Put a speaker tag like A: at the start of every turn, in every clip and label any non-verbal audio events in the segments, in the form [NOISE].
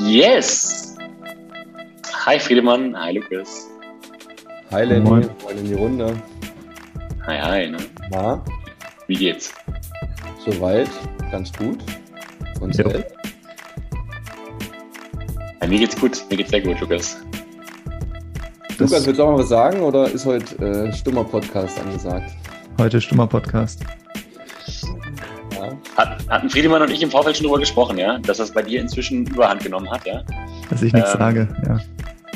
A: Yes! Hi Friedemann, hi Lukas.
B: Hi Lenny, moin in die Runde.
A: Hi, hi. Ne?
B: Na?
A: Wie geht's?
B: Soweit, ganz gut. Und
A: ja. selbst? Ja, mir geht's gut, mir geht's sehr gut, Lukas.
B: Das Lukas, willst du auch mal was sagen oder ist heute äh, stummer Podcast angesagt?
C: Heute stummer Podcast.
A: Hatten Friedemann und ich im Vorfeld schon darüber gesprochen, ja, dass das bei dir inzwischen Überhand genommen hat, ja?
C: Dass ich nichts ähm, sage, ja.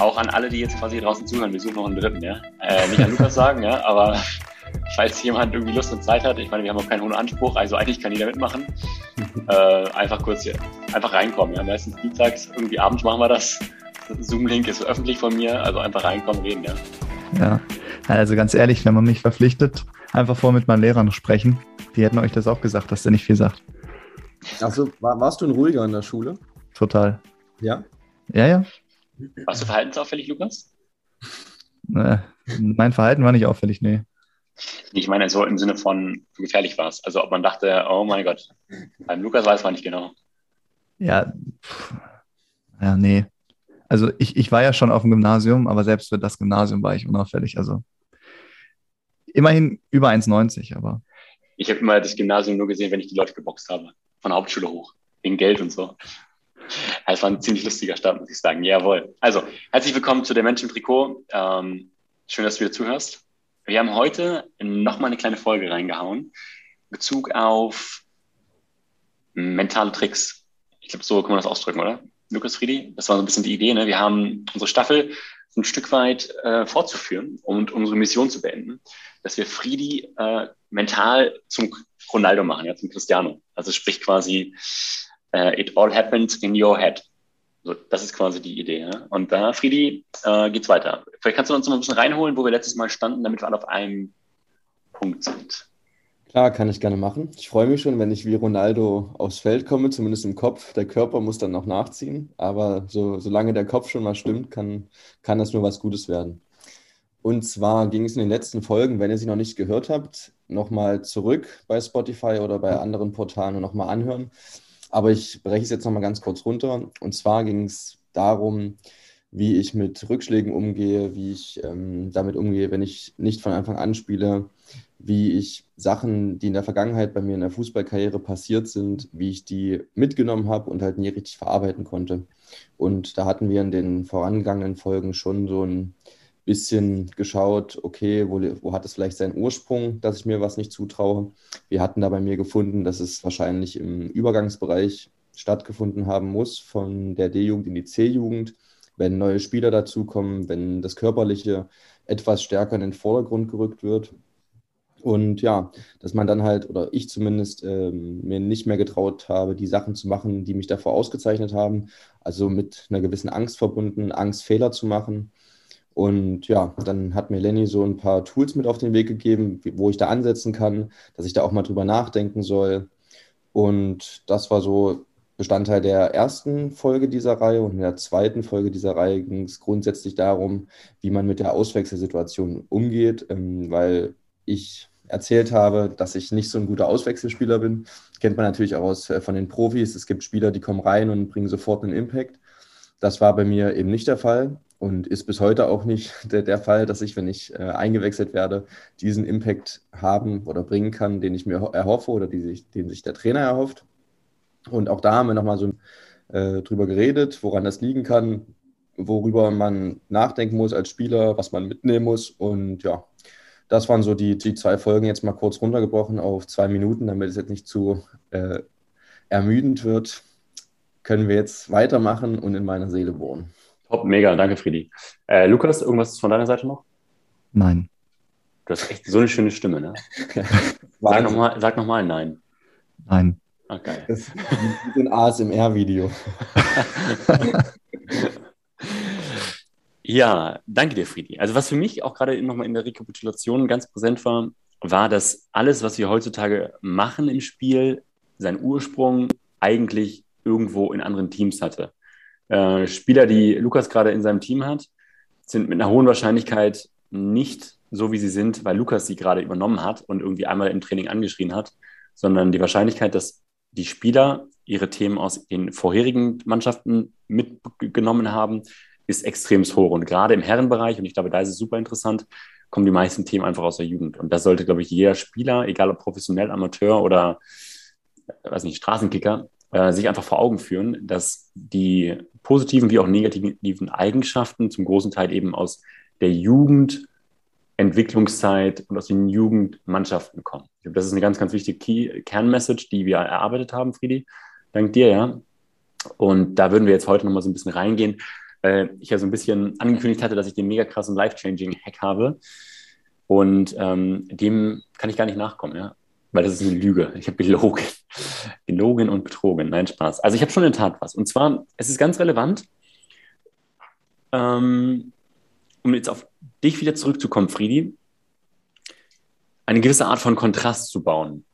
A: Auch an alle, die jetzt quasi draußen zuhören, wir suchen noch einen dritten, ja. Äh, nicht an Lukas [LAUGHS] sagen, ja, aber [LAUGHS] falls jemand irgendwie Lust und Zeit hat, ich meine, wir haben auch keinen hohen Anspruch, also eigentlich kann jeder mitmachen. [LAUGHS] äh, einfach kurz hier, einfach reinkommen, ja. Meistens dienstags, irgendwie abends machen wir das. Zoom-Link ist öffentlich von mir, also einfach reinkommen, reden, ja.
C: Ja, also ganz ehrlich, wenn man mich verpflichtet, einfach vor mit meinen Lehrern sprechen. Die hätten euch das auch gesagt, dass der nicht viel sagt.
B: Achso, war, warst du ein ruhiger in der Schule?
C: Total.
B: Ja?
C: Ja, ja.
A: Warst du verhaltensauffällig, Lukas?
C: Äh, mein Verhalten war nicht auffällig, nee.
A: Ich meine so im Sinne von, du gefährlich warst. Also ob man dachte, oh mein Gott, beim Lukas weiß man nicht genau.
C: Ja, pff, ja, nee. Also ich, ich war ja schon auf dem Gymnasium, aber selbst für das Gymnasium war ich unauffällig. Also immerhin über 1,90, aber.
A: Ich habe immer das Gymnasium nur gesehen, wenn ich die Leute geboxt habe. Von der Hauptschule hoch. Wegen Geld und so. Es war ein ziemlich lustiger Start, muss ich sagen. Jawohl. Also, herzlich willkommen zu der Menschen Trikot. Ähm, schön, dass du wieder zuhörst. Wir haben heute nochmal eine kleine Folge reingehauen. Bezug auf mentale Tricks. Ich glaube, so kann man das ausdrücken, oder? Lukas Friedi, das war so ein bisschen die Idee. Ne? Wir haben unsere Staffel ein Stück weit äh, fortzuführen und unsere Mission zu beenden, dass wir Friedi äh, mental zum Ronaldo machen, ja, zum Cristiano. Also sprich quasi, äh, it all happens in your head. So, das ist quasi die Idee. Ja? Und da, Friedi, äh, geht's weiter. Vielleicht kannst du uns noch ein bisschen reinholen, wo wir letztes Mal standen, damit wir alle auf einem Punkt sind.
B: Klar, kann ich gerne machen. Ich freue mich schon, wenn ich wie Ronaldo aufs Feld komme, zumindest im Kopf. Der Körper muss dann noch nachziehen, aber so, solange der Kopf schon mal stimmt, kann, kann das nur was Gutes werden. Und zwar ging es in den letzten Folgen, wenn ihr sie noch nicht gehört habt, nochmal zurück bei Spotify oder bei anderen Portalen und nochmal anhören. Aber ich breche es jetzt nochmal ganz kurz runter. Und zwar ging es darum, wie ich mit Rückschlägen umgehe, wie ich ähm, damit umgehe, wenn ich nicht von Anfang an spiele, wie ich Sachen, die in der Vergangenheit bei mir in der Fußballkarriere passiert sind, wie ich die mitgenommen habe und halt nie richtig verarbeiten konnte. Und da hatten wir in den vorangegangenen Folgen schon so ein bisschen geschaut, okay, wo, wo hat es vielleicht seinen Ursprung, dass ich mir was nicht zutraue. Wir hatten da bei mir gefunden, dass es wahrscheinlich im Übergangsbereich stattgefunden haben muss, von der D-Jugend in die C-Jugend, wenn neue Spieler dazukommen, wenn das Körperliche etwas stärker in den Vordergrund gerückt wird. Und ja, dass man dann halt, oder ich zumindest, ähm, mir nicht mehr getraut habe, die Sachen zu machen, die mich davor ausgezeichnet haben. Also mit einer gewissen Angst verbunden, Angst, Fehler zu machen. Und ja, dann hat mir Lenny so ein paar Tools mit auf den Weg gegeben, wo ich da ansetzen kann, dass ich da auch mal drüber nachdenken soll. Und das war so Bestandteil der ersten Folge dieser Reihe. Und in der zweiten Folge dieser Reihe ging es grundsätzlich darum, wie man mit der Auswechselsituation umgeht, ähm, weil ich erzählt habe, dass ich nicht so ein guter Auswechselspieler bin. Kennt man natürlich auch aus, äh, von den Profis. Es gibt Spieler, die kommen rein und bringen sofort einen Impact. Das war bei mir eben nicht der Fall und ist bis heute auch nicht [LAUGHS] der, der Fall, dass ich, wenn ich äh, eingewechselt werde, diesen Impact haben oder bringen kann, den ich mir erhoffe oder sich, den sich der Trainer erhofft. Und auch da haben wir nochmal so äh, drüber geredet, woran das liegen kann, worüber man nachdenken muss als Spieler, was man mitnehmen muss. Und ja, das waren so die, die zwei Folgen jetzt mal kurz runtergebrochen auf zwei Minuten, damit es jetzt nicht zu äh, ermüdend wird. Können wir jetzt weitermachen und in meiner Seele wohnen.
A: Top, mega, danke Friedi. Äh, Lukas, irgendwas von deiner Seite noch?
C: Nein.
A: Du hast echt so eine schöne Stimme, ne? [LAUGHS] sag nochmal noch Nein.
C: Nein.
A: Ah, geil.
B: Das ist ein ASMR-Video. [LAUGHS]
A: Ja, danke dir, Friedi. Also was für mich auch gerade nochmal in der Rekapitulation ganz präsent war, war, dass alles, was wir heutzutage machen im Spiel, seinen Ursprung eigentlich irgendwo in anderen Teams hatte. Äh, Spieler, die Lukas gerade in seinem Team hat, sind mit einer hohen Wahrscheinlichkeit nicht so, wie sie sind, weil Lukas sie gerade übernommen hat und irgendwie einmal im Training angeschrien hat, sondern die Wahrscheinlichkeit, dass die Spieler ihre Themen aus den vorherigen Mannschaften mitgenommen haben, ist extrem hoch. Und gerade im Herrenbereich, und ich glaube, da ist es super interessant, kommen die meisten Themen einfach aus der Jugend. Und das sollte, glaube ich, jeder Spieler, egal ob professionell, Amateur oder, weiß nicht, Straßenkicker, äh, sich einfach vor Augen führen, dass die positiven wie auch negativen Eigenschaften zum großen Teil eben aus der Jugendentwicklungszeit und aus den Jugendmannschaften kommen. Glaube, das ist eine ganz, ganz wichtige Kernmessage, die wir erarbeitet haben, Friedi. Dank dir, ja. Und da würden wir jetzt heute nochmal so ein bisschen reingehen weil ich ja so ein bisschen angekündigt hatte, dass ich den mega krassen Life-Changing-Hack habe. Und ähm, dem kann ich gar nicht nachkommen, ja. Weil das ist eine Lüge. Ich habe gelogen. [LAUGHS] gelogen und betrogen. Nein, Spaß. Also ich habe schon in der Tat was. Und zwar, es ist ganz relevant, ähm, um jetzt auf dich wieder zurückzukommen, Friedi, eine gewisse Art von Kontrast zu bauen.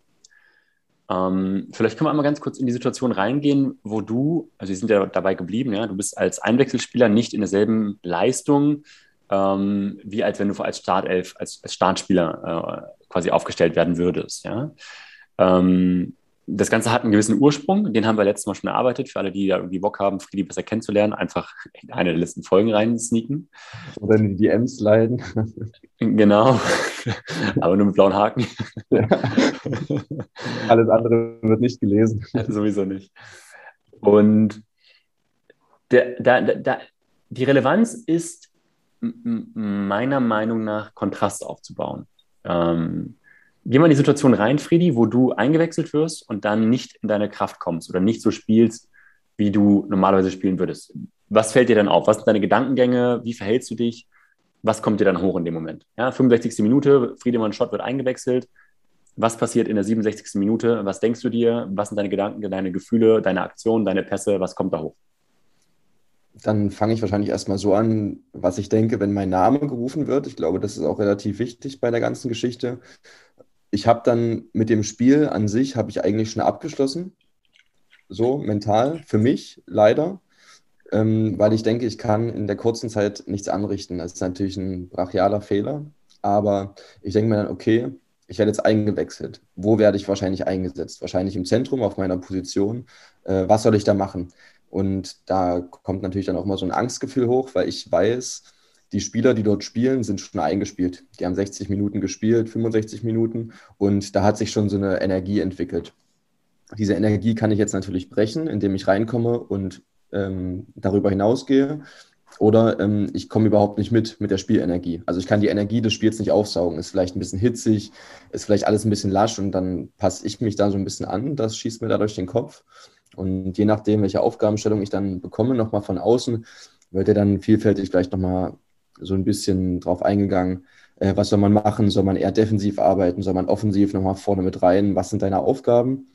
A: Ähm, vielleicht können wir einmal ganz kurz in die Situation reingehen, wo du, also wir sind ja dabei geblieben, ja, du bist als Einwechselspieler nicht in derselben Leistung, ähm, wie als wenn du als Startelf, als, als Startspieler äh, quasi aufgestellt werden würdest, ja. Ähm, das Ganze hat einen gewissen Ursprung, den haben wir letztes Mal schon erarbeitet. Für alle, die da irgendwie Bock haben, Friedi besser kennenzulernen, einfach in eine der letzten Folgen rein sneaken.
B: Oder in die DMs leiden. [LAUGHS]
A: Genau, aber nur mit blauen Haken. Ja.
B: Alles andere wird nicht gelesen. [LAUGHS]
A: Sowieso nicht. Und der, da, da, die Relevanz ist meiner Meinung nach Kontrast aufzubauen. Ähm, Geh mal in die Situation rein, Friedi, wo du eingewechselt wirst und dann nicht in deine Kraft kommst oder nicht so spielst, wie du normalerweise spielen würdest. Was fällt dir dann auf? Was sind deine Gedankengänge? Wie verhältst du dich? Was kommt dir dann hoch in dem Moment? Ja, 65. Minute, Friedemann Schott wird eingewechselt. Was passiert in der 67. Minute? Was denkst du dir? Was sind deine Gedanken, deine Gefühle, deine Aktionen, deine Pässe? Was kommt da hoch?
B: Dann fange ich wahrscheinlich erstmal so an, was ich denke, wenn mein Name gerufen wird. Ich glaube, das ist auch relativ wichtig bei der ganzen Geschichte ich habe dann mit dem Spiel an sich, habe ich eigentlich schon abgeschlossen, so mental, für mich leider, ähm, weil ich denke, ich kann in der kurzen Zeit nichts anrichten. Das ist natürlich ein brachialer Fehler, aber ich denke mir dann, okay, ich werde jetzt eingewechselt. Wo werde ich wahrscheinlich eingesetzt? Wahrscheinlich im Zentrum auf meiner Position. Äh, was soll ich da machen? Und da kommt natürlich dann auch mal so ein Angstgefühl hoch, weil ich weiß, die Spieler, die dort spielen, sind schon eingespielt. Die haben 60 Minuten gespielt, 65 Minuten und da hat sich schon so eine Energie entwickelt. Diese Energie kann ich jetzt natürlich brechen, indem ich reinkomme und ähm, darüber hinausgehe. Oder ähm, ich komme überhaupt nicht mit mit der Spielenergie. Also ich kann die Energie des Spiels nicht aufsaugen. Ist vielleicht ein bisschen hitzig, ist vielleicht alles ein bisschen lasch und dann passe ich mich da so ein bisschen an. Das schießt mir dadurch den Kopf. Und je nachdem, welche Aufgabenstellung ich dann bekomme, nochmal von außen, wird er dann vielfältig vielleicht nochmal so ein bisschen drauf eingegangen, äh, was soll man machen? Soll man eher defensiv arbeiten? Soll man offensiv nochmal vorne mit rein? Was sind deine Aufgaben?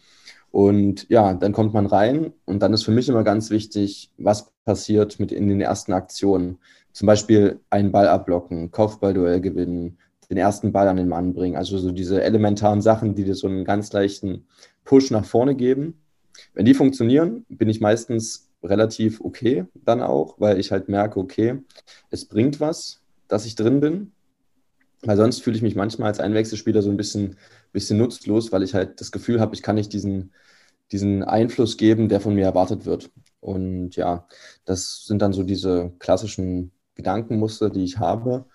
B: Und ja, dann kommt man rein und dann ist für mich immer ganz wichtig, was passiert mit in den ersten Aktionen. Zum Beispiel einen Ball abblocken, Kopfballduell gewinnen, den ersten Ball an den Mann bringen. Also so diese elementaren Sachen, die dir so einen ganz leichten Push nach vorne geben. Wenn die funktionieren, bin ich meistens relativ okay dann auch, weil ich halt merke, okay, es bringt was, dass ich drin bin. Weil sonst fühle ich mich manchmal als Einwechselspieler so ein bisschen, bisschen nutzlos, weil ich halt das Gefühl habe, ich kann nicht diesen, diesen Einfluss geben, der von mir erwartet wird. Und ja, das sind dann so diese klassischen Gedankenmuster, die ich habe.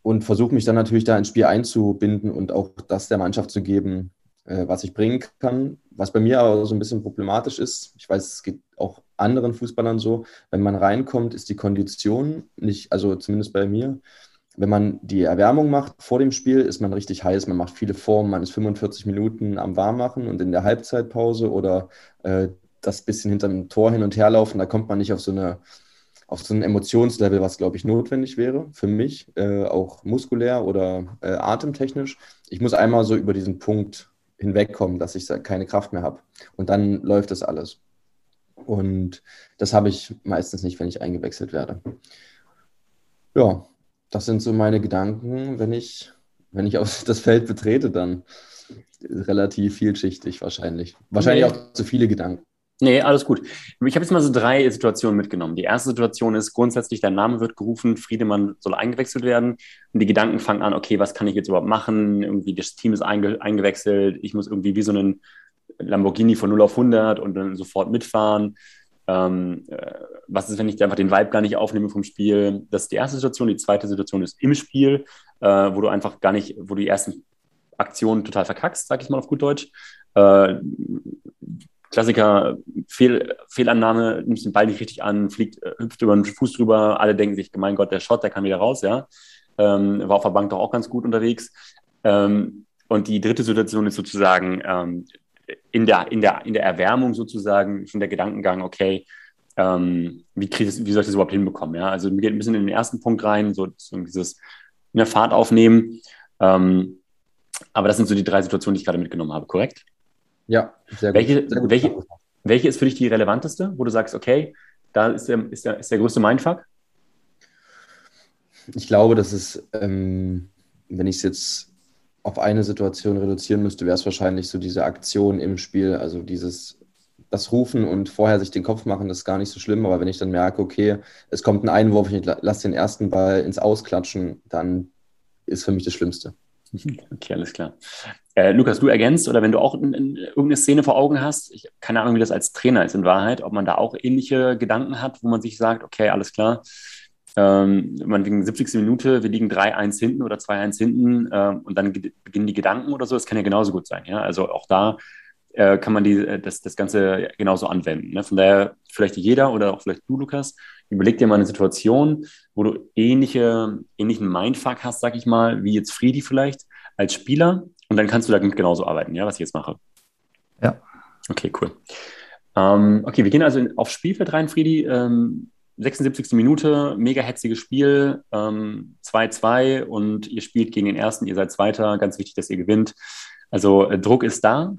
B: Und versuche mich dann natürlich da ins Spiel einzubinden und auch das der Mannschaft zu geben, äh, was ich bringen kann. Was bei mir aber so ein bisschen problematisch ist, ich weiß, es geht auch anderen Fußballern so, wenn man reinkommt, ist die Kondition nicht, also zumindest bei mir, wenn man die Erwärmung macht vor dem Spiel, ist man richtig heiß, man macht viele Formen, man ist 45 Minuten am Warmmachen und in der Halbzeitpause oder äh, das bisschen hinterm Tor hin und her laufen, da kommt man nicht auf so eine auf so ein Emotionslevel, was glaube ich notwendig wäre für mich, äh, auch muskulär oder äh, atemtechnisch. Ich muss einmal so über diesen Punkt hinwegkommen, dass ich keine Kraft mehr habe. Und dann läuft das alles. Und das habe ich meistens nicht, wenn ich eingewechselt werde. Ja, das sind so meine Gedanken, wenn ich, wenn ich [LAUGHS] auf das Feld betrete, dann relativ vielschichtig wahrscheinlich. Wahrscheinlich nee. auch zu viele Gedanken.
A: Nee, alles gut. Ich habe jetzt mal so drei Situationen mitgenommen. Die erste Situation ist grundsätzlich, dein Name wird gerufen, Friedemann soll eingewechselt werden. Und die Gedanken fangen an, okay, was kann ich jetzt überhaupt machen? Irgendwie das Team ist einge eingewechselt, ich muss irgendwie wie so einen Lamborghini von 0 auf 100 und dann sofort mitfahren. Ähm, äh, was ist, wenn ich einfach den Vibe gar nicht aufnehme vom Spiel? Das ist die erste Situation. Die zweite Situation ist im Spiel, äh, wo du einfach gar nicht, wo du die ersten Aktionen total verkackst, sag ich mal auf gut Deutsch. Äh, Klassiker, Fehl, Fehlannahme, nimmst den Ball nicht richtig an, fliegt, äh, hüpft über den Fuß drüber, alle denken sich, mein Gott, der Shot, der kann wieder raus, ja. Ähm, war auf der Bank doch auch ganz gut unterwegs. Ähm, und die dritte Situation ist sozusagen ähm, in, der, in, der, in der Erwärmung sozusagen schon der Gedankengang, okay, ähm, wie, krieg ich, wie soll ich das überhaupt hinbekommen? Ja? Also wir gehen ein bisschen in den ersten Punkt rein, so, so dieses in der Fahrt aufnehmen. Ähm, aber das sind so die drei Situationen, die ich gerade mitgenommen habe, korrekt?
B: Ja,
A: sehr gut. Welche, sehr gut. welche, welche ist für dich die relevanteste, wo du sagst, okay, da ist der, ist der, ist der größte Mindfuck?
B: Ich glaube, dass es, ähm, wenn ich es jetzt auf eine Situation reduzieren müsste, wäre es wahrscheinlich so diese Aktion im Spiel, also dieses das Rufen und vorher sich den Kopf machen, das ist gar nicht so schlimm. Aber wenn ich dann merke, okay, es kommt ein Einwurf, ich lasse den ersten Ball ins Ausklatschen, dann ist für mich das Schlimmste. [LAUGHS]
A: Okay, alles klar. Äh, Lukas, du ergänzt oder wenn du auch in, in, irgendeine Szene vor Augen hast, ich keine Ahnung, wie das als Trainer ist in Wahrheit, ob man da auch ähnliche Gedanken hat, wo man sich sagt, okay, alles klar, ähm, man wegen 70. Minute, wir liegen 3-1 hinten oder 2-1 hinten ähm, und dann beginnen die Gedanken oder so, das kann ja genauso gut sein. Ja? Also auch da äh, kann man die, äh, das, das Ganze genauso anwenden. Ne? Von daher, vielleicht jeder oder auch vielleicht du, Lukas, überleg dir mal eine Situation, wo du ähnliche, ähnlichen Mindfuck hast, sag ich mal, wie jetzt Friedi vielleicht als Spieler und dann kannst du damit genauso arbeiten, ja, was ich jetzt mache.
C: Ja.
A: Okay, cool. Ähm, okay, wir gehen also in, aufs Spielfeld rein, Friedi. Ähm, 76. Minute, mega hetziges Spiel, 2-2 ähm, und ihr spielt gegen den ersten, ihr seid Zweiter, ganz wichtig, dass ihr gewinnt. Also äh, Druck ist da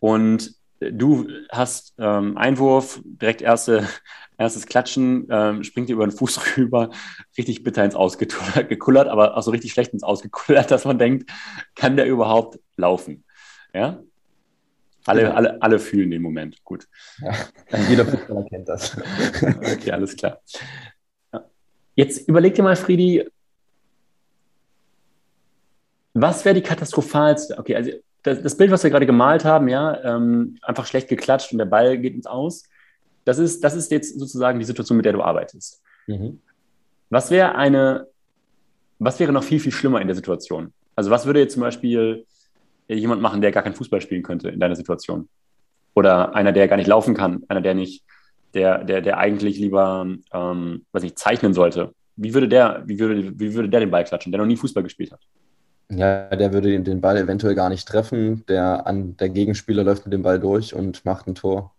A: und du hast ähm, Einwurf, direkt erste, [LAUGHS] erstes Klatschen, ähm, springt dir über den Fuß [LAUGHS] rüber, richtig bitter ins Ausgekullert, aber auch so richtig schlecht ins Ausgekullert, dass man denkt, kann der überhaupt laufen? Ja? Alle, ja. alle, alle fühlen den Moment. Gut.
B: Ja, jeder Fußballer kennt das. [LAUGHS]
A: okay, alles klar. Jetzt überleg dir mal, Friedi, was wäre die katastrophalste? Okay, also das, das, Bild, was wir gerade gemalt haben, ja, ähm, einfach schlecht geklatscht und der Ball geht ins Aus. Das ist, das ist jetzt sozusagen die Situation, mit der du arbeitest. Mhm. Was wäre eine, was wäre noch viel, viel schlimmer in der Situation? Also was würde jetzt zum Beispiel jemand machen, der gar kein Fußball spielen könnte in deiner Situation? Oder einer, der gar nicht laufen kann, einer, der nicht, der, der, der eigentlich lieber, ähm, was ich, zeichnen sollte. Wie würde der, wie würde, wie würde der den Ball klatschen, der noch nie Fußball gespielt hat?
B: Ja, der würde den Ball eventuell gar nicht treffen. Der, an, der Gegenspieler läuft mit dem Ball durch und macht ein Tor.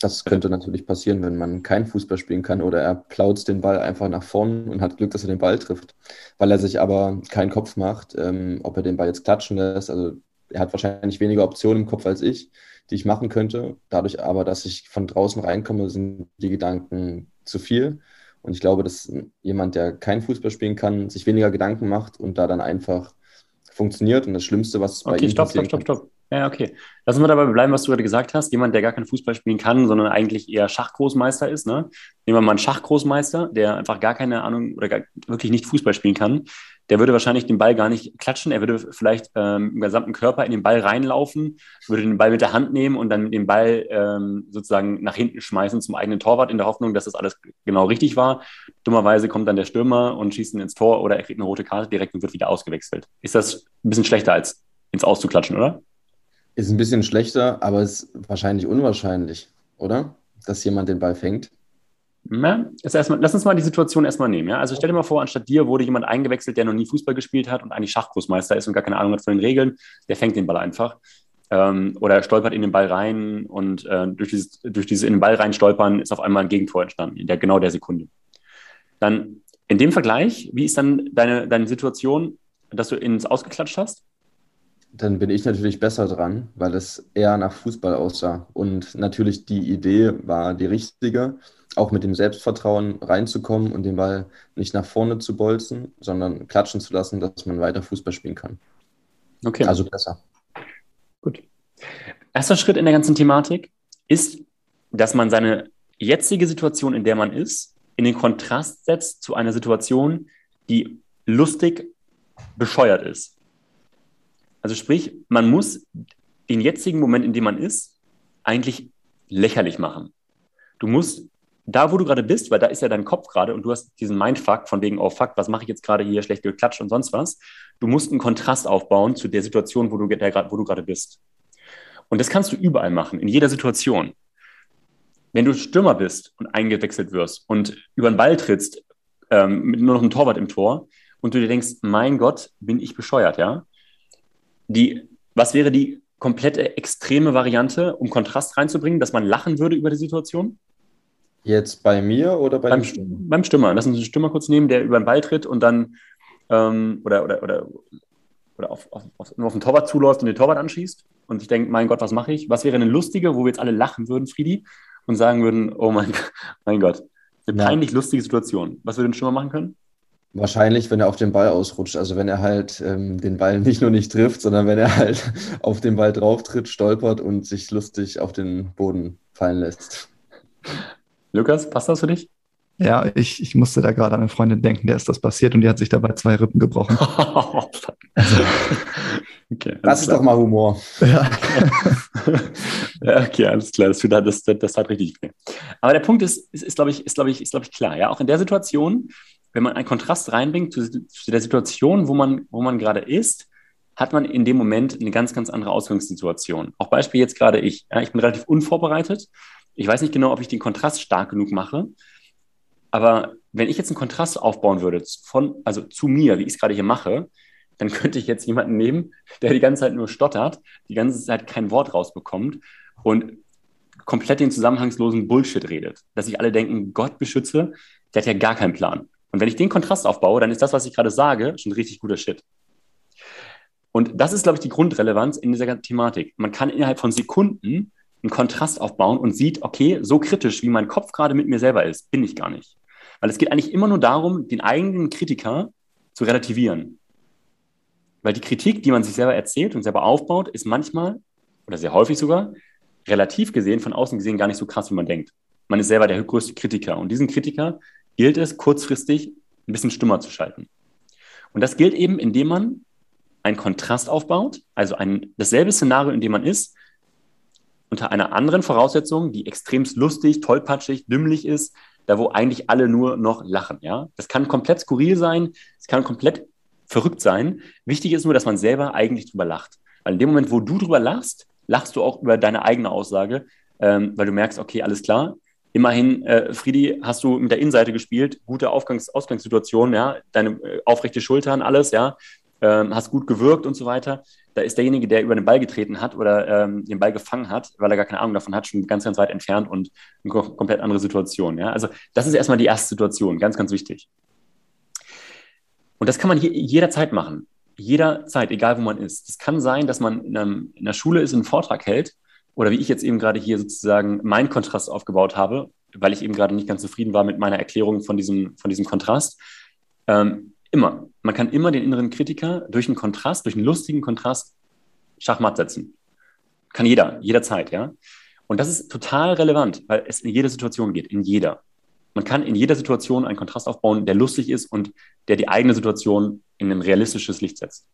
B: Das könnte natürlich passieren, wenn man kein Fußball spielen kann oder er plaut den Ball einfach nach vorn und hat Glück, dass er den Ball trifft. Weil er sich aber keinen Kopf macht, ähm, ob er den Ball jetzt klatschen lässt. Also er hat wahrscheinlich weniger Optionen im Kopf als ich, die ich machen könnte. Dadurch aber, dass ich von draußen reinkomme, sind die Gedanken zu viel. Und ich glaube, dass jemand, der kein Fußball spielen kann, sich weniger Gedanken macht und da dann einfach funktioniert. Und das Schlimmste, was
A: bei okay, ihm stopp, stopp, stopp, stopp. Ja, okay. Lassen wir dabei bleiben, was du gerade gesagt hast. Jemand, der gar keinen Fußball spielen kann, sondern eigentlich eher Schachgroßmeister ist. Ne? Nehmen wir mal einen Schachgroßmeister, der einfach gar keine Ahnung oder gar, wirklich nicht Fußball spielen kann der würde wahrscheinlich den Ball gar nicht klatschen. Er würde vielleicht ähm, im gesamten Körper in den Ball reinlaufen, würde den Ball mit der Hand nehmen und dann den Ball ähm, sozusagen nach hinten schmeißen zum eigenen Torwart in der Hoffnung, dass das alles genau richtig war. Dummerweise kommt dann der Stürmer und schießt ihn ins Tor oder er kriegt eine rote Karte direkt und wird wieder ausgewechselt. Ist das ein bisschen schlechter als ins Auszuklatschen, oder?
B: Ist ein bisschen schlechter, aber ist wahrscheinlich unwahrscheinlich, oder? Dass jemand den Ball fängt.
A: Ja, erstmal, lass uns mal die Situation erstmal nehmen. Ja? Also stell dir mal vor, anstatt dir wurde jemand eingewechselt, der noch nie Fußball gespielt hat und eigentlich Schachgroßmeister ist und gar keine Ahnung hat von den Regeln. Der fängt den Ball einfach. Ähm, oder stolpert in den Ball rein und äh, durch, dieses, durch dieses in den Ball rein stolpern ist auf einmal ein Gegentor entstanden, in der genau der Sekunde. Dann in dem Vergleich, wie ist dann deine, deine Situation, dass du ins Ausgeklatscht hast?
B: Dann bin ich natürlich besser dran, weil es eher nach Fußball aussah. Und natürlich die Idee war die richtige auch mit dem Selbstvertrauen reinzukommen und den Ball nicht nach vorne zu bolzen, sondern klatschen zu lassen, dass man weiter Fußball spielen kann.
A: Okay. Also besser. Gut. Erster Schritt in der ganzen Thematik ist, dass man seine jetzige Situation, in der man ist, in den Kontrast setzt zu einer Situation, die lustig bescheuert ist. Also sprich, man muss den jetzigen Moment, in dem man ist, eigentlich lächerlich machen. Du musst da, wo du gerade bist, weil da ist ja dein Kopf gerade und du hast diesen Mindfuck von wegen, oh fuck, was mache ich jetzt gerade hier, schlecht geklatscht und sonst was. Du musst einen Kontrast aufbauen zu der Situation, wo du, der, wo du gerade bist. Und das kannst du überall machen, in jeder Situation. Wenn du Stürmer bist und eingewechselt wirst und über den Ball trittst, ähm, mit nur noch einem Torwart im Tor und du dir denkst, mein Gott, bin ich bescheuert, ja? Die, was wäre die komplette extreme Variante, um Kontrast reinzubringen, dass man lachen würde über die Situation?
B: Jetzt bei mir oder bei
A: beim, Stürmer? Beim Stürmer. Lass uns den Stürmer kurz nehmen, der über den Ball tritt und dann ähm, oder, oder, oder, oder auf, auf, auf, auf den Torwart zuläuft und den Torwart anschießt und ich denke, mein Gott, was mache ich? Was wäre eine lustige, wo wir jetzt alle lachen würden, Friedi, und sagen würden, oh mein, [LAUGHS] mein Gott, eine ja. peinlich lustige Situation. Was würde ein Stürmer machen können?
B: Wahrscheinlich, wenn er auf den Ball ausrutscht. Also wenn er halt ähm, den Ball [LAUGHS] nicht nur nicht trifft, sondern wenn er halt [LAUGHS] auf den Ball drauf tritt, stolpert und sich lustig auf den Boden fallen lässt. [LAUGHS]
A: Lukas, passt das für dich?
C: Ja, ich, ich musste da gerade an eine Freundin denken, der ist das passiert und die hat sich dabei zwei Rippen gebrochen.
B: also, okay, das ist klar. doch mal Humor. Ja.
A: ja. okay, alles klar. Das, das, das, das hat richtig weh. Aber der Punkt ist, ist, ist glaube ich, ist, glaube ich, ist, glaube ich, klar. Ja, auch in der Situation, wenn man einen Kontrast reinbringt zu, zu der Situation, wo man, wo man gerade ist, hat man in dem Moment eine ganz, ganz andere Ausgangssituation. Auch Beispiel jetzt gerade ich. Ja, ich bin relativ unvorbereitet ich weiß nicht genau, ob ich den Kontrast stark genug mache, aber wenn ich jetzt einen Kontrast aufbauen würde von, also zu mir, wie ich es gerade hier mache, dann könnte ich jetzt jemanden nehmen, der die ganze Zeit nur stottert, die ganze Zeit kein Wort rausbekommt und komplett den zusammenhangslosen Bullshit redet. Dass sich alle denken, Gott beschütze, der hat ja gar keinen Plan. Und wenn ich den Kontrast aufbaue, dann ist das, was ich gerade sage, schon richtig guter Shit. Und das ist, glaube ich, die Grundrelevanz in dieser ganzen Thematik. Man kann innerhalb von Sekunden einen Kontrast aufbauen und sieht, okay, so kritisch, wie mein Kopf gerade mit mir selber ist, bin ich gar nicht. Weil es geht eigentlich immer nur darum, den eigenen Kritiker zu relativieren. Weil die Kritik, die man sich selber erzählt und selber aufbaut, ist manchmal oder sehr häufig sogar relativ gesehen, von außen gesehen gar nicht so krass, wie man denkt. Man ist selber der größte Kritiker und diesen Kritiker gilt es kurzfristig ein bisschen stummer zu schalten. Und das gilt eben, indem man einen Kontrast aufbaut, also ein, dasselbe Szenario, in dem man ist, unter einer anderen Voraussetzung, die extremst lustig, tollpatschig, dümmlich ist, da wo eigentlich alle nur noch lachen. Ja? Das kann komplett skurril sein, es kann komplett verrückt sein. Wichtig ist nur, dass man selber eigentlich drüber lacht. Weil in dem Moment, wo du drüber lachst, lachst du auch über deine eigene Aussage, ähm, weil du merkst, okay, alles klar. Immerhin, äh, Friedi, hast du mit der Innenseite gespielt, gute Aufgangs Ausgangssituation, ja, deine äh, aufrechte Schultern, alles, ja, ähm, hast gut gewirkt und so weiter da ist derjenige, der über den Ball getreten hat oder ähm, den Ball gefangen hat, weil er gar keine Ahnung davon hat, schon ganz, ganz weit entfernt und eine komplett andere Situation. Ja? Also das ist erstmal die erste Situation, ganz, ganz wichtig. Und das kann man hier jederzeit machen. Jederzeit, egal wo man ist. Es kann sein, dass man in, einem, in einer Schule ist, einen Vortrag hält oder wie ich jetzt eben gerade hier sozusagen meinen Kontrast aufgebaut habe, weil ich eben gerade nicht ganz zufrieden war mit meiner Erklärung von diesem, von diesem Kontrast. Ähm, Immer. Man kann immer den inneren Kritiker durch einen Kontrast, durch einen lustigen Kontrast Schachmatt setzen. Kann jeder, jederzeit, ja. Und das ist total relevant, weil es in jeder Situation geht, in jeder. Man kann in jeder Situation einen Kontrast aufbauen, der lustig ist und der die eigene Situation in ein realistisches Licht setzt.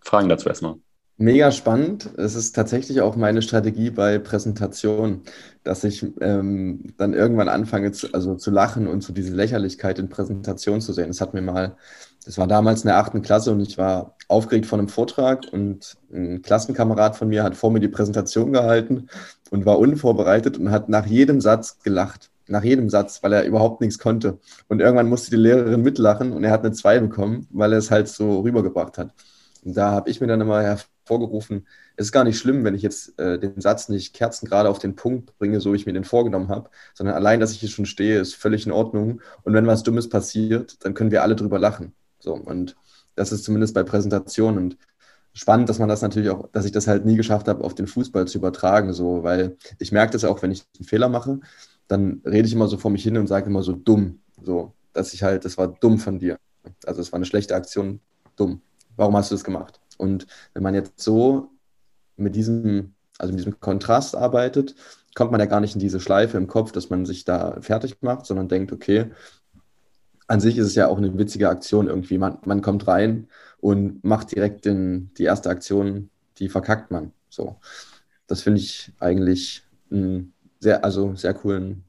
A: Fragen dazu erstmal.
B: Mega spannend. Es ist tatsächlich auch meine Strategie bei Präsentationen, dass ich ähm, dann irgendwann anfange zu, also zu lachen und so diese Lächerlichkeit in Präsentationen zu sehen. Das hat mir mal, das war damals in der achten Klasse und ich war aufgeregt von einem Vortrag und ein Klassenkamerad von mir hat vor mir die Präsentation gehalten und war unvorbereitet und hat nach jedem Satz gelacht. Nach jedem Satz, weil er überhaupt nichts konnte. Und irgendwann musste die Lehrerin mitlachen und er hat eine 2 bekommen, weil er es halt so rübergebracht hat. Da habe ich mir dann immer hervorgerufen, es ist gar nicht schlimm, wenn ich jetzt äh, den Satz nicht kerzengerade auf den Punkt bringe, so ich mir den vorgenommen habe, sondern allein, dass ich hier schon stehe, ist völlig in Ordnung. Und wenn was Dummes passiert, dann können wir alle drüber lachen. So, und das ist zumindest bei Präsentationen. Und spannend, dass man das natürlich auch, dass ich das halt nie geschafft habe, auf den Fußball zu übertragen, so, weil ich merke das auch, wenn ich einen Fehler mache, dann rede ich immer so vor mich hin und sage immer so dumm, so, dass ich halt, das war dumm von dir. Also es war eine schlechte Aktion, dumm warum hast du das gemacht? Und wenn man jetzt so mit diesem, also mit diesem Kontrast arbeitet, kommt man ja gar nicht in diese Schleife im Kopf, dass man sich da fertig macht, sondern denkt, okay, an sich ist es ja auch eine witzige Aktion irgendwie. Man, man kommt rein und macht direkt den, die erste Aktion, die verkackt man. So. Das finde ich eigentlich einen sehr, also sehr coolen.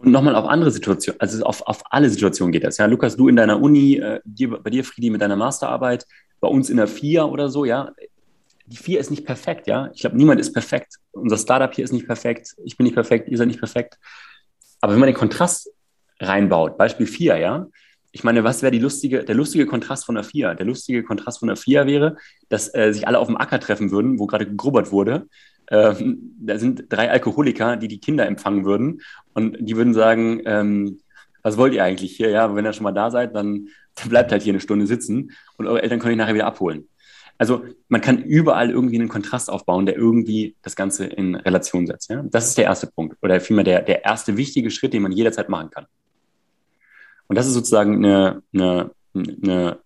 A: Und nochmal auf andere Situationen, also auf, auf alle Situationen geht das. Ja, Lukas, du in deiner Uni, äh, dir, bei dir, Friedi, mit deiner Masterarbeit, bei uns in der FIA oder so, ja. Die FIA ist nicht perfekt, ja. Ich glaube, niemand ist perfekt. Unser Startup hier ist nicht perfekt. Ich bin nicht perfekt, ihr seid nicht perfekt. Aber wenn man den Kontrast reinbaut, Beispiel FIA, ja. Ich meine, was wäre lustige, der lustige Kontrast von der FIA? Der lustige Kontrast von der FIA wäre, dass äh, sich alle auf dem Acker treffen würden, wo gerade gegrubbert wurde ähm, da sind drei Alkoholiker, die die Kinder empfangen würden und die würden sagen, ähm, was wollt ihr eigentlich hier? Ja, wenn ihr schon mal da seid, dann, dann bleibt halt hier eine Stunde sitzen und eure Eltern können euch nachher wieder abholen. Also man kann überall irgendwie einen Kontrast aufbauen, der irgendwie das Ganze in Relation setzt. Ja? Das ist der erste Punkt oder vielmehr der, der erste wichtige Schritt, den man jederzeit machen kann. Und das ist sozusagen eine, eine, eine,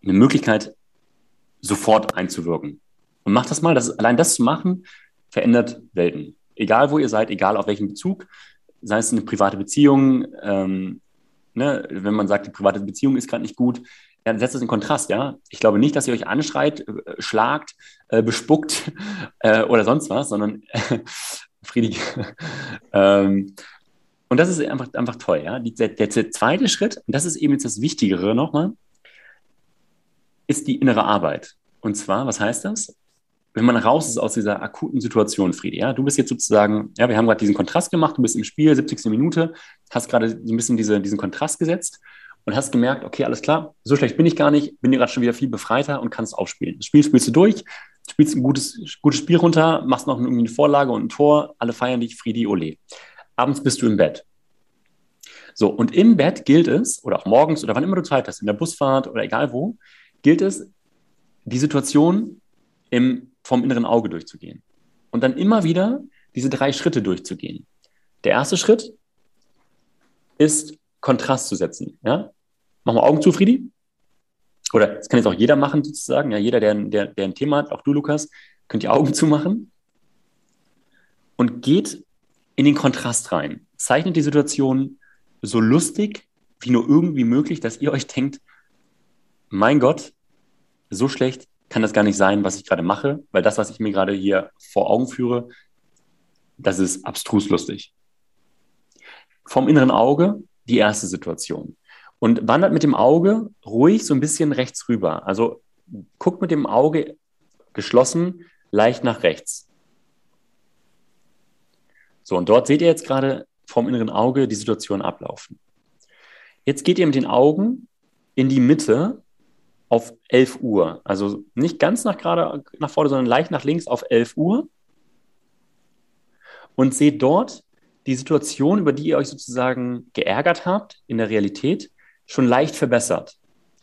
A: eine Möglichkeit, sofort einzuwirken. Und macht das mal, das, allein das zu machen, verändert Welten. Egal wo ihr seid, egal auf welchem Bezug, sei es eine private Beziehung, ähm, ne, wenn man sagt, die private Beziehung ist gerade nicht gut, dann setzt das in Kontrast, ja. Ich glaube nicht, dass ihr euch anschreit, äh, schlagt, äh, bespuckt [LAUGHS] äh, oder sonst was, sondern [LAUGHS] Friedig. [LAUGHS] ähm, und das ist einfach, einfach toll, ja. Die, der, der, zweite Schritt, und das ist eben jetzt das Wichtigere nochmal, ist die innere Arbeit. Und zwar, was heißt das? Wenn man raus ist aus dieser akuten Situation, Friedi, ja, du bist jetzt sozusagen, ja, wir haben gerade diesen Kontrast gemacht, du bist im Spiel, 70. Minute, hast gerade so ein bisschen diese, diesen Kontrast gesetzt und hast gemerkt, okay, alles klar, so schlecht bin ich gar nicht, bin dir gerade schon wieder viel befreiter und kannst aufspielen. Das Spiel spielst du durch, spielst ein gutes, gutes Spiel runter, machst noch irgendwie eine Vorlage und ein Tor, alle feiern dich, Friedi, ole. Abends bist du im Bett. So, und im Bett gilt es, oder auch morgens oder wann immer du Zeit hast, in der Busfahrt oder egal wo, gilt es, die Situation im vom inneren Auge durchzugehen. Und dann immer wieder diese drei Schritte durchzugehen. Der erste Schritt ist, Kontrast zu setzen. Ja? Machen wir Augen zu, Friedi? Oder das kann jetzt auch jeder machen, sozusagen. Ja, jeder, der, der, der ein Thema hat, auch du, Lukas, könnt die Augen [LAUGHS] zumachen und geht in den Kontrast rein. Zeichnet die Situation so lustig wie nur irgendwie möglich, dass ihr euch denkt, mein Gott, so schlecht kann das gar nicht sein, was ich gerade mache, weil das, was ich mir gerade hier vor Augen führe, das ist abstrus lustig. Vom inneren Auge die erste Situation. Und wandert mit dem Auge ruhig so ein bisschen rechts rüber. Also guckt mit dem Auge geschlossen leicht nach rechts. So, und dort seht ihr jetzt gerade vom inneren Auge die Situation ablaufen. Jetzt geht ihr mit den Augen in die Mitte auf 11 Uhr. Also nicht ganz nach gerade nach vorne, sondern leicht nach links auf 11 Uhr. Und seht dort die Situation, über die ihr euch sozusagen geärgert habt in der Realität, schon leicht verbessert.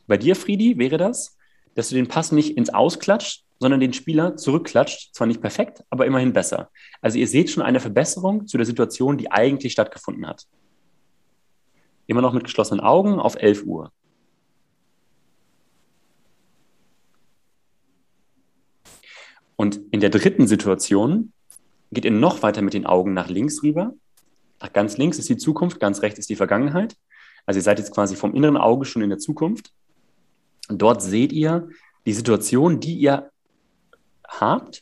A: Bei dir, Friedi, wäre das, dass du den Pass nicht ins Ausklatscht, sondern den Spieler zurückklatscht. Zwar nicht perfekt, aber immerhin besser. Also ihr seht schon eine Verbesserung zu der Situation, die eigentlich stattgefunden hat. Immer noch mit geschlossenen Augen auf 11 Uhr. Und in der dritten Situation geht ihr noch weiter mit den Augen nach links rüber. Nach ganz links ist die Zukunft, ganz rechts ist die Vergangenheit. Also ihr seid jetzt quasi vom inneren Auge schon in der Zukunft. Und dort seht ihr die Situation, die ihr habt,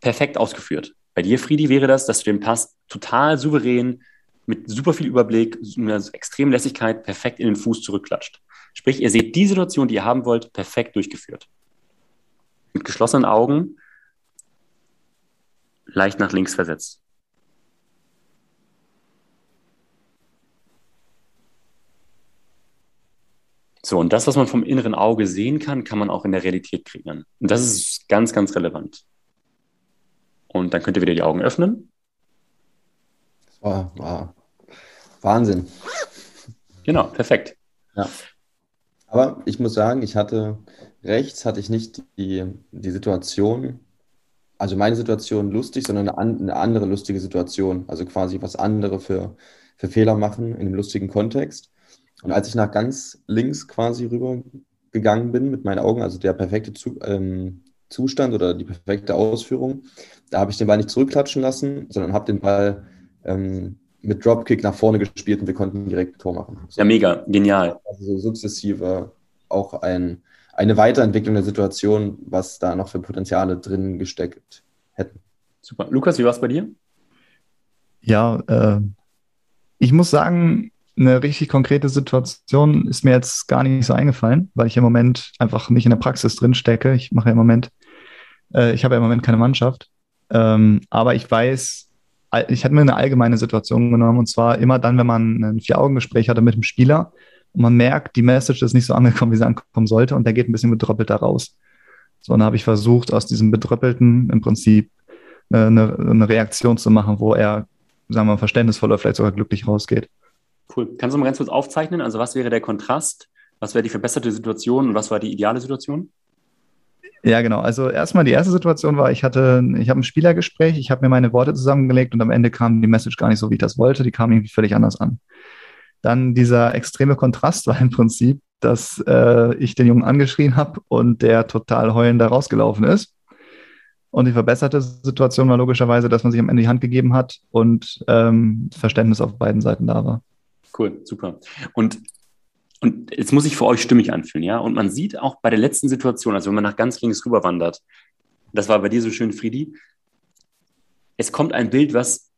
A: perfekt ausgeführt. Bei dir, Friedi, wäre das, dass du den Pass total souverän, mit super viel Überblick, einer extremen Lässigkeit perfekt in den Fuß zurückklatscht. Sprich, ihr seht die Situation, die ihr haben wollt, perfekt durchgeführt. Mit geschlossenen Augen leicht nach links versetzt. So, und das, was man vom inneren Auge sehen kann, kann man auch in der Realität kreieren. Und das ist ganz, ganz relevant. Und dann könnt ihr wieder die Augen öffnen.
B: Das war, war Wahnsinn.
A: Genau, perfekt.
B: Ja. Aber ich muss sagen, ich hatte rechts, hatte ich nicht die, die Situation, also meine Situation lustig, sondern eine, eine, andere lustige Situation. Also quasi was andere für, für Fehler machen in einem lustigen Kontext. Und als ich nach ganz links quasi rübergegangen bin mit meinen Augen, also der perfekte Zu ähm, Zustand oder die perfekte Ausführung, da habe ich den Ball nicht zurückklatschen lassen, sondern habe den Ball ähm, mit Dropkick nach vorne gespielt und wir konnten direkt ein Tor machen.
A: So. Ja, mega, genial.
B: Also so sukzessive auch ein, eine Weiterentwicklung der Situation, was da noch für Potenziale drin gesteckt hätten.
A: Super. Lukas, wie war es bei dir?
C: Ja, äh, ich muss sagen, eine richtig konkrete Situation ist mir jetzt gar nicht so eingefallen, weil ich im Moment einfach nicht in der Praxis drin stecke. Ich mache ja im Moment, äh, ich habe ja im Moment keine Mannschaft. Ähm, aber ich weiß, ich hatte mir eine allgemeine Situation genommen und zwar immer dann, wenn man ein Vier-Augen-Gespräch hatte mit dem Spieler und man merkt, die Message ist nicht so angekommen, wie sie ankommen sollte und der geht ein bisschen bedröppelt da raus. So, dann habe ich versucht, aus diesem Bedröppelten im Prinzip eine, eine Reaktion zu machen, wo er, sagen wir mal, verständnisvoll oder vielleicht sogar glücklich rausgeht.
A: Cool. Kannst du mal ganz kurz aufzeichnen? Also, was wäre der Kontrast? Was wäre die verbesserte Situation und was war die ideale Situation?
C: Ja, genau. Also erstmal die erste Situation war, ich hatte, ich habe ein Spielergespräch, ich habe mir meine Worte zusammengelegt und am Ende kam die Message gar nicht so, wie ich das wollte. Die kam irgendwie völlig anders an. Dann dieser extreme Kontrast war im Prinzip, dass äh, ich den Jungen angeschrien habe und der total heulend da rausgelaufen ist. Und die verbesserte Situation war logischerweise, dass man sich am Ende die Hand gegeben hat und ähm, Verständnis auf beiden Seiten da war.
A: Cool, super. Und, und jetzt muss ich für euch stimmig anfühlen, ja? Und man sieht auch bei der letzten Situation, also wenn man nach ganz links rüber wandert, das war bei dir so schön, Friedi, es kommt ein Bild, was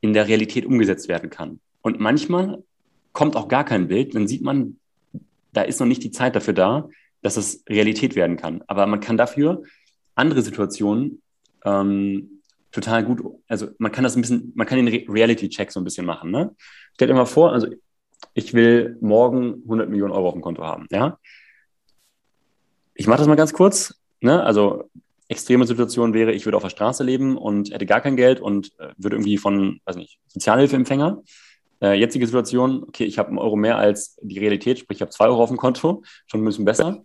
A: in der Realität umgesetzt werden kann. Und manchmal kommt auch gar kein Bild, dann sieht man, da ist noch nicht die Zeit dafür da, dass es Realität werden kann. Aber man kann dafür andere Situationen ähm, total gut, also man kann das ein bisschen, man kann den Reality-Check so ein bisschen machen. Ne? Stellt dir mal vor, also ich will morgen 100 Millionen Euro auf dem Konto haben. Ja? Ich mache das mal ganz kurz. Ne? Also extreme Situation wäre, ich würde auf der Straße leben und hätte gar kein Geld und äh, würde irgendwie von, weiß nicht, Sozialhilfeempfänger. Äh, jetzige Situation, okay, ich habe einen Euro mehr als die Realität, sprich, ich habe zwei Euro auf dem Konto, schon ein bisschen besser.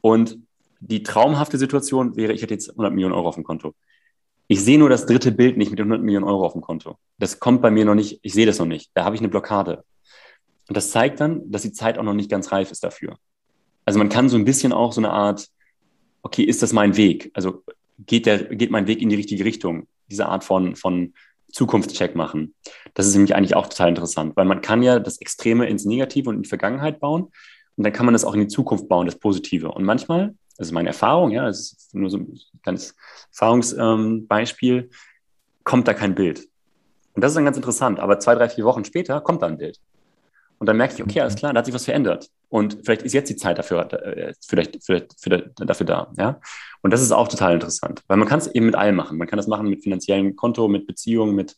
A: Und die traumhafte Situation wäre, ich hätte jetzt 100 Millionen Euro auf dem Konto. Ich sehe nur das dritte Bild nicht mit 100 Millionen Euro auf dem Konto. Das kommt bei mir noch nicht, ich sehe das noch nicht. Da habe ich eine Blockade. Und das zeigt dann, dass die Zeit auch noch nicht ganz reif ist dafür. Also man kann so ein bisschen auch so eine Art, okay, ist das mein Weg? Also geht, der, geht mein Weg in die richtige Richtung? Diese Art von, von Zukunftscheck machen. Das ist nämlich eigentlich auch total interessant, weil man kann ja das Extreme ins Negative und in die Vergangenheit bauen und dann kann man das auch in die Zukunft bauen, das Positive. Und manchmal das ist meine Erfahrung, ja, das ist nur so ein ganz Erfahrungsbeispiel, ähm, kommt da kein Bild. Und das ist dann ganz interessant, aber zwei, drei, vier Wochen später kommt da ein Bild. Und dann merke ich, okay, alles klar, da hat sich was verändert. Und vielleicht ist jetzt die Zeit dafür, äh, vielleicht, vielleicht, dafür da. Ja? Und das ist auch total interessant, weil man kann es eben mit allem machen. Man kann das machen mit finanziellem Konto, mit Beziehungen, mit,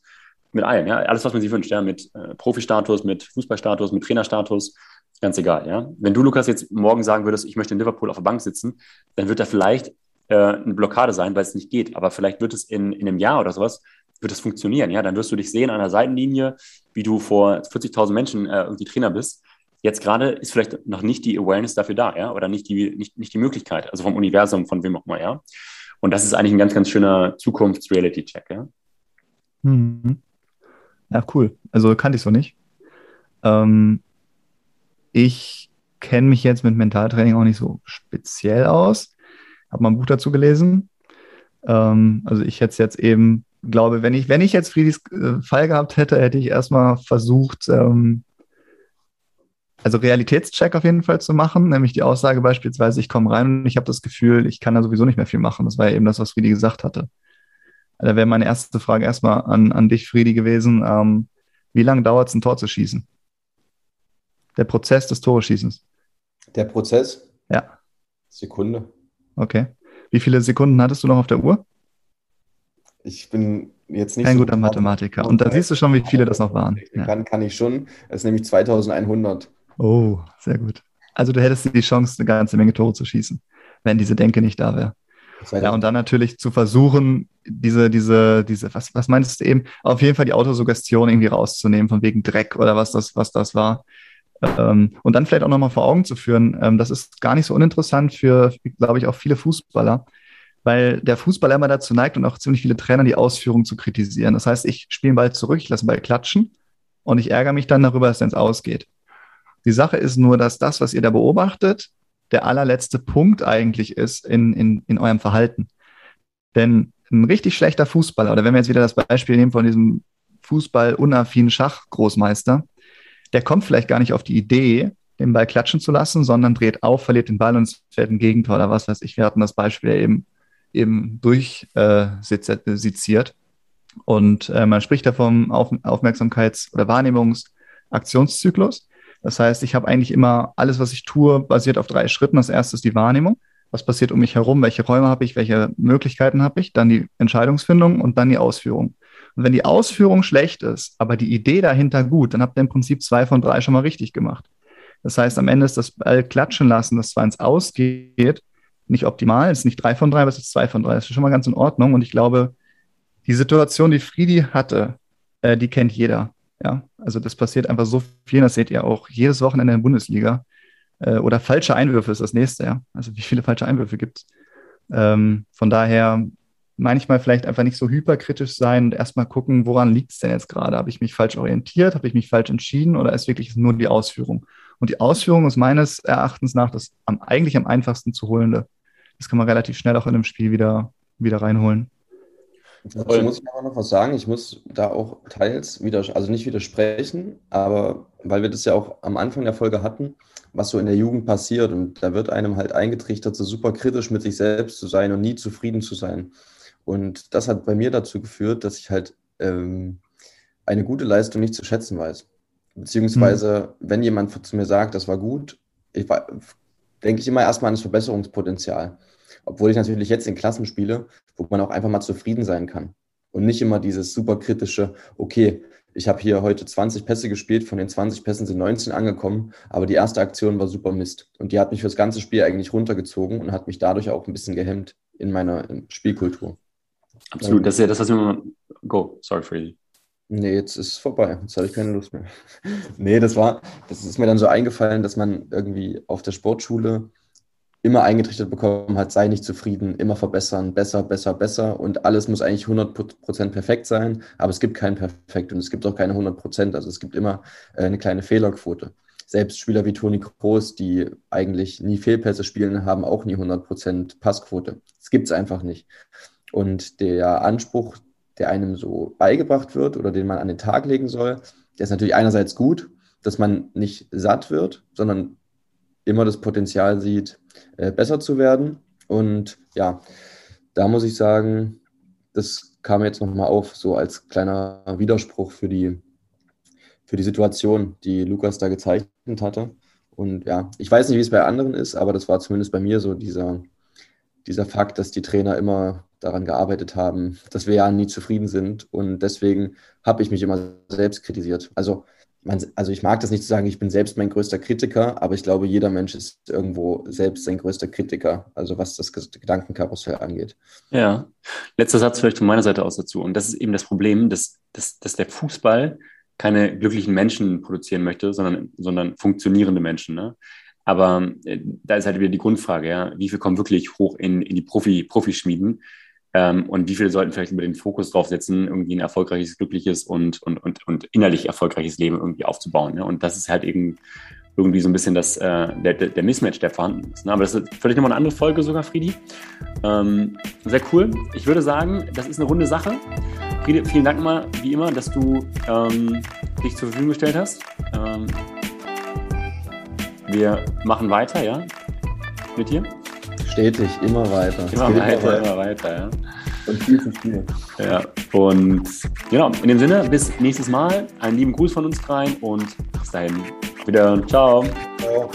A: mit allem. Ja? Alles, was man sich wünscht, ja? mit äh, Profi-Status, mit Fußballstatus, mit Trainerstatus, Ganz egal, ja. Wenn du, Lukas, jetzt morgen sagen würdest, ich möchte in Liverpool auf der Bank sitzen, dann wird da vielleicht äh, eine Blockade sein, weil es nicht geht. Aber vielleicht wird es in, in einem Jahr oder sowas, wird es funktionieren, ja. Dann wirst du dich sehen an der Seitenlinie, wie du vor 40.000 Menschen äh, irgendwie Trainer bist. Jetzt gerade ist vielleicht noch nicht die Awareness dafür da, ja, oder nicht die, nicht, nicht die Möglichkeit, also vom Universum, von wem auch immer, ja. Und das ist eigentlich ein ganz, ganz schöner Zukunfts-Reality-Check, ja.
C: Mhm. Ja, cool. Also kannte ich so nicht. Ähm, ich kenne mich jetzt mit Mentaltraining auch nicht so speziell aus. Habe mal ein Buch dazu gelesen. Ähm, also ich hätte jetzt eben, glaube, wenn ich, wenn ich jetzt Friedis äh, Fall gehabt hätte, hätte ich erstmal versucht, ähm, also Realitätscheck auf jeden Fall zu machen, nämlich die Aussage beispielsweise, ich komme rein und ich habe das Gefühl, ich kann da sowieso nicht mehr viel machen. Das war ja eben das, was Friedi gesagt hatte. Da wäre meine erste Frage erstmal an, an dich, Friedi, gewesen. Ähm, wie lange dauert es, ein Tor zu schießen? Der Prozess des Toreschießens.
B: Der Prozess?
C: Ja.
B: Sekunde.
C: Okay. Wie viele Sekunden hattest du noch auf der Uhr?
B: Ich bin jetzt nicht
C: Kein so guter Mathematiker. Und da siehst du schon, wie viele das noch waren.
B: Ja. Kann, kann ich schon. Es ist nämlich 2100.
C: Oh, sehr gut. Also du hättest die Chance, eine ganze Menge Tore zu schießen, wenn diese Denke nicht da wäre. Ja, und dann natürlich zu versuchen, diese, diese, diese, was, was meinst du eben, auf jeden Fall die Autosuggestion irgendwie rauszunehmen, von wegen Dreck oder was das, was das war. Ähm, und dann vielleicht auch nochmal vor Augen zu führen, ähm, das ist gar nicht so uninteressant für, glaube ich, auch viele Fußballer, weil der Fußballer immer dazu neigt und auch ziemlich viele Trainer die Ausführung zu kritisieren. Das heißt, ich spiele den Ball zurück, ich lasse den Ball klatschen und ich ärgere mich dann darüber, dass es ins Ausgeht. Die Sache ist nur, dass das, was ihr da beobachtet, der allerletzte Punkt eigentlich ist in, in, in eurem Verhalten. Denn ein richtig schlechter Fußballer, oder wenn wir jetzt wieder das Beispiel nehmen von diesem Fußball-unaffinen Schachgroßmeister, der kommt vielleicht gar nicht auf die Idee, den Ball klatschen zu lassen, sondern dreht auf, verliert den Ball und es fällt ein Gegentor oder was weiß ich. Wir hatten das Beispiel eben, eben durchseziert. Äh, und äh, man spricht da vom Auf Aufmerksamkeits- oder Wahrnehmungsaktionszyklus. Das heißt, ich habe eigentlich immer alles, was ich tue, basiert auf drei Schritten. Das erste ist die Wahrnehmung. Was passiert um mich herum? Welche Räume habe ich? Welche Möglichkeiten habe ich? Dann die Entscheidungsfindung und dann die Ausführung. Und wenn die Ausführung schlecht ist, aber die Idee dahinter gut, dann habt ihr im Prinzip zwei von drei schon mal richtig gemacht. Das heißt, am Ende ist das Ball klatschen lassen, das zwar ins Ausgeht, nicht optimal, es ist nicht drei von drei, aber es ist zwei von drei. Das ist schon mal ganz in Ordnung. Und ich glaube, die Situation, die Friedi hatte, äh, die kennt jeder. Ja, also das passiert einfach so viel, das seht ihr auch jedes Wochenende in der Bundesliga. Äh, oder falsche Einwürfe ist das nächste, ja. Also wie viele falsche Einwürfe gibt es? Ähm, von daher manchmal vielleicht einfach nicht so hyperkritisch sein und erstmal gucken, woran liegt es denn jetzt gerade? Habe ich mich falsch orientiert? Habe ich mich falsch entschieden oder ist wirklich nur die Ausführung? Und die Ausführung ist meines Erachtens nach das am, eigentlich am einfachsten zu holende. Das kann man relativ schnell auch in einem Spiel wieder, wieder reinholen.
B: Dazu muss ich aber noch was sagen. Ich muss da auch teils wieder, also nicht widersprechen, aber weil wir das ja auch am Anfang der Folge hatten, was so in der Jugend passiert und da wird einem halt eingetrichtert, so super kritisch mit sich selbst zu sein und nie zufrieden zu sein. Und das hat bei mir dazu geführt, dass ich halt ähm, eine gute Leistung nicht zu schätzen weiß. Beziehungsweise, mhm. wenn jemand zu mir sagt, das war gut, ich, denke ich immer erstmal an das Verbesserungspotenzial. Obwohl ich natürlich jetzt in Klassen spiele, wo man auch einfach mal zufrieden sein kann. Und nicht immer dieses super kritische, okay, ich habe hier heute 20 Pässe gespielt, von den 20 Pässen sind 19 angekommen, aber die erste Aktion war super Mist. Und die hat mich fürs ganze Spiel eigentlich runtergezogen und hat mich dadurch auch ein bisschen gehemmt in meiner Spielkultur.
A: Absolut, das ist ja das, was wir immer. Go, sorry, Freddy.
B: Nee, jetzt ist es vorbei. Jetzt habe ich keine Lust mehr. [LAUGHS] nee, das war, das ist mir dann so eingefallen, dass man irgendwie auf der Sportschule immer eingetrichtert bekommen hat, sei nicht zufrieden, immer verbessern, besser, besser, besser und alles muss eigentlich 100% perfekt sein, aber es gibt kein Perfekt und es gibt auch keine 100%, also es gibt immer äh, eine kleine Fehlerquote. Selbst Spieler wie Toni Kroos, die eigentlich nie Fehlpässe spielen, haben auch nie 100% Passquote. Das gibt es einfach nicht. Und der Anspruch, der einem so beigebracht wird oder den man an den Tag legen soll, der ist natürlich einerseits gut, dass man nicht satt wird, sondern immer das Potenzial sieht, äh, besser zu werden. Und ja, da muss ich sagen, das kam jetzt nochmal auf, so als kleiner Widerspruch für die, für die Situation, die Lukas da gezeichnet hatte. Und ja, ich weiß nicht, wie es bei anderen ist, aber das war zumindest bei mir so dieser, dieser Fakt, dass die Trainer immer daran gearbeitet haben, dass wir ja nie zufrieden sind. Und deswegen habe ich mich immer selbst kritisiert. Also man, also ich mag das nicht zu sagen, ich bin selbst mein größter Kritiker, aber ich glaube, jeder Mensch ist irgendwo selbst sein größter Kritiker, also was das Gedankenkarussell angeht.
A: Ja, letzter Satz vielleicht von meiner Seite aus dazu. Und das ist eben das Problem, dass, dass, dass der Fußball keine glücklichen Menschen produzieren möchte, sondern, sondern funktionierende Menschen. Ne? Aber äh, da ist halt wieder die Grundfrage, ja, wie viel kommen wirklich hoch in, in die Profi, Profischmieden? Ähm, und wie viele sollten vielleicht über den Fokus drauf setzen, irgendwie ein erfolgreiches, glückliches und, und, und, und innerlich erfolgreiches Leben irgendwie aufzubauen. Ne? Und das ist halt eben irgendwie so ein bisschen das, äh, der, der Mismatch, der vorhanden ist. Ne? Aber das ist vielleicht nochmal eine andere Folge sogar, Friedi. Ähm, sehr cool. Ich würde sagen, das ist eine runde Sache. Friedi, vielen Dank mal, wie immer, dass du ähm, dich zur Verfügung gestellt hast. Ähm, wir machen weiter, ja, mit dir.
B: Stetig, immer weiter.
A: Immer weiter, immer weiter, immer weiter, ja.
B: Und viel zu viel.
A: Ja, und genau, in dem Sinne, bis nächstes Mal. Einen lieben Gruß von uns rein und bis dahin. Wieder. Ciao. Ciao.